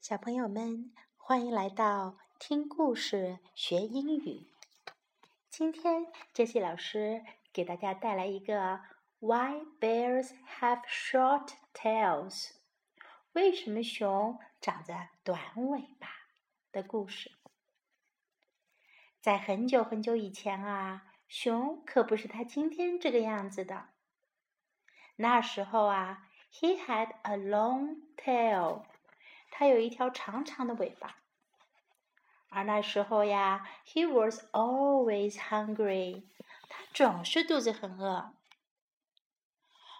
小朋友们，欢迎来到听故事学英语。今天，杰西老师给大家带来一个 “Why bears have short tails？” 为什么熊长着短尾巴的故事。在很久很久以前啊，熊可不是它今天这个样子的。那时候啊，he had a long tail。它有一条长长的尾巴，而那时候呀，he was always hungry，他总是肚子很饿。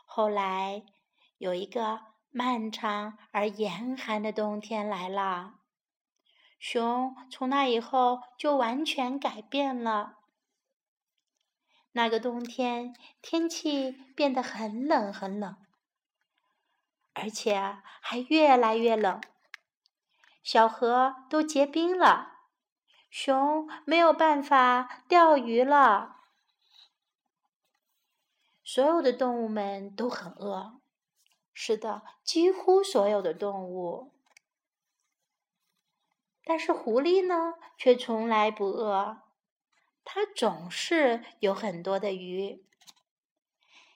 后来有一个漫长而严寒的冬天来了，熊从那以后就完全改变了。那个冬天，天气变得很冷很冷，而且还越来越冷。小河都结冰了，熊没有办法钓鱼了。所有的动物们都很饿，是的，几乎所有的动物。但是狐狸呢，却从来不饿，它总是有很多的鱼。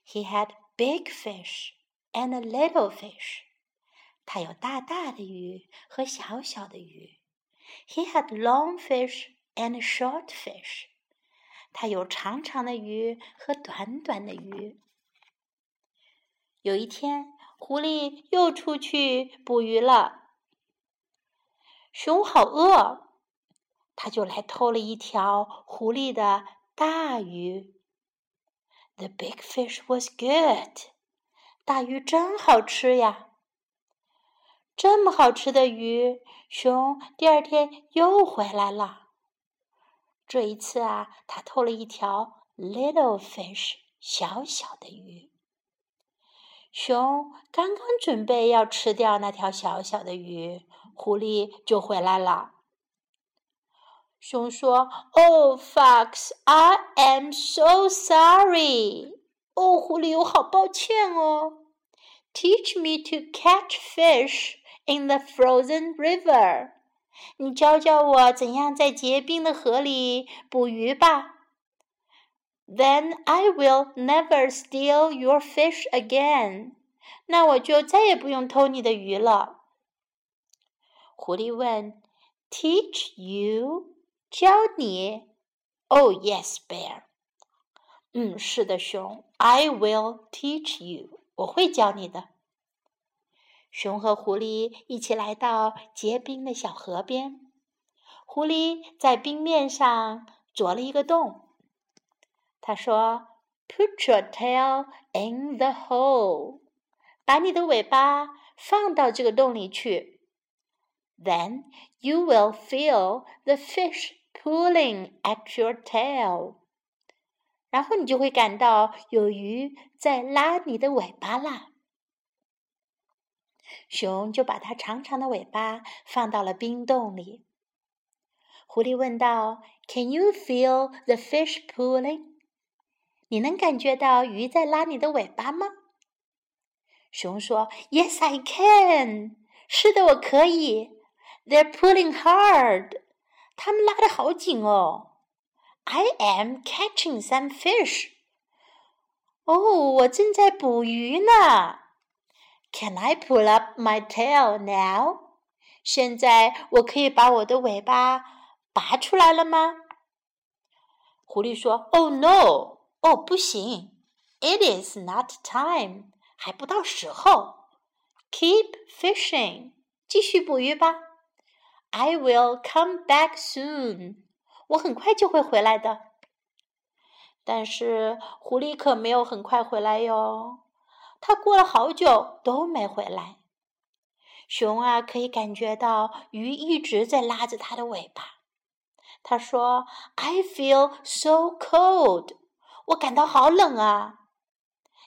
He had big fish and little fish. 它有大大的鱼和小小的鱼。He had long fish and short fish。它有长长的鱼和短短的鱼。有一天，狐狸又出去捕鱼了。熊好饿，他就来偷了一条狐狸的大鱼。The big fish was good。大鱼真好吃呀。这么好吃的鱼，熊第二天又回来了。这一次啊，他偷了一条 little fish 小小的鱼。熊刚刚准备要吃掉那条小小的鱼，狐狸就回来了。熊说：“Oh, fox, I am so sorry。”哦，狐狸，我好抱歉哦。Teach me to catch fish. In the frozen river，你教教我怎样在结冰的河里捕鱼吧。Then I will never steal your fish again。那我就再也不用偷你的鱼了。狐狸问：“Teach you？教你？”Oh yes, bear。嗯，是的，熊。I will teach you。我会教你的。 熊和狐狸一起来到结冰的小河边，狐狸在冰面上啄了一个洞。他说：“Put your tail in the hole，把你的尾巴放到这个洞里去。Then you will feel the fish pulling at your tail，然后你就会感到有鱼在拉你的尾巴啦。”熊就把它长长的尾巴放到了冰洞里。狐狸问道：“Can you feel the fish pulling？你能感觉到鱼在拉你的尾巴吗？”熊说：“Yes, I can。是的，我可以。They're pulling hard。他们拉的好紧哦。I am catching some fish。哦，我正在捕鱼呢。” Can I pull up my tail now？现在我可以把我的尾巴拔出来了吗？狐狸说：“Oh no！哦，不行！It is not time，还不到时候。Keep fishing，继续捕鱼吧。I will come back soon，我很快就会回来的。但是狐狸可没有很快回来哟。” 他过了好久都没回来。熊啊，可以感觉到鱼一直在拉着它的尾巴。他说：“I feel so cold，我感到好冷啊。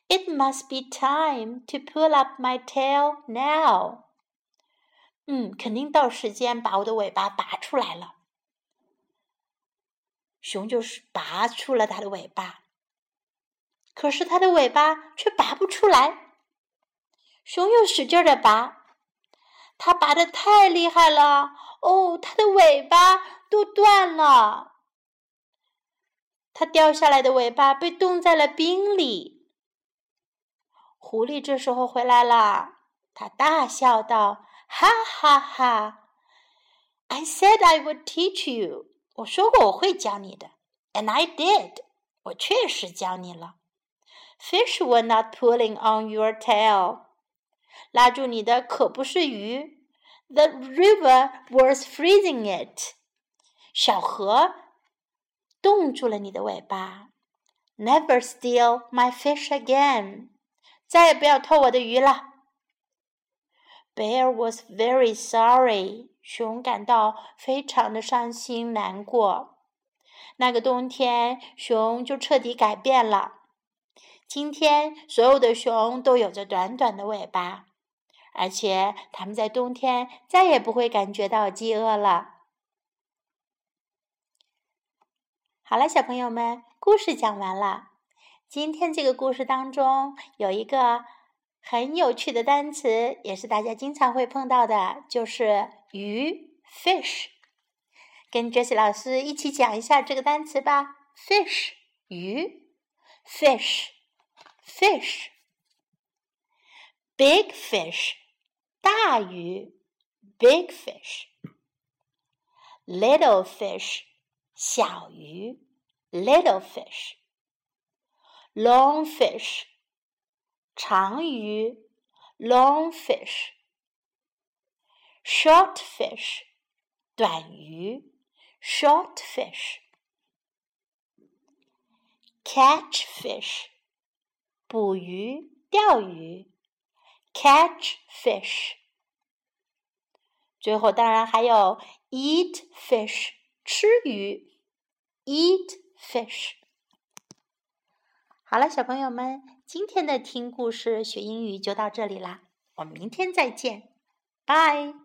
It must be time to pull up my tail now。嗯，肯定到时间把我的尾巴拔出来了。熊就是拔出了它的尾巴。可是它的尾巴却拔不出来，熊又使劲的拔，它拔的太厉害了，哦，它的尾巴都断了。它掉下来的尾巴被冻在了冰里。狐狸这时候回来了，它大笑道：“哈哈哈！I said I would teach you。我说过我会教你的，and I did。我确实教你了。Fish were not pulling on your tail。拉住你的可不是鱼。The river was freezing it。小河。冻住了你的尾巴。Never steal my fish again，再也不要偷我的鱼了。Bear was very sorry，熊感到非常的伤心难过。那个冬天，熊就彻底改变了。 今天，所有的熊都有着短短的尾巴，而且它们在冬天再也不会感觉到饥饿了。好了，小朋友们，故事讲完了。今天这个故事当中有一个很有趣的单词，也是大家经常会碰到的，就是鱼 （fish）。跟杰西老师一起讲一下这个单词吧：fish 鱼，fish ，fish，fish。Big fish 大鱼，big fish。Little fish 小鱼，little fish。long fish，长鱼，long fish。short fish，短鱼，short fish。catch fish， 捕鱼，钓鱼，catch fish。最后当然还有 eat fish。吃鱼，eat fish。好了，小朋友们，今天的听故事学英语就到这里啦，我们明天再见，拜。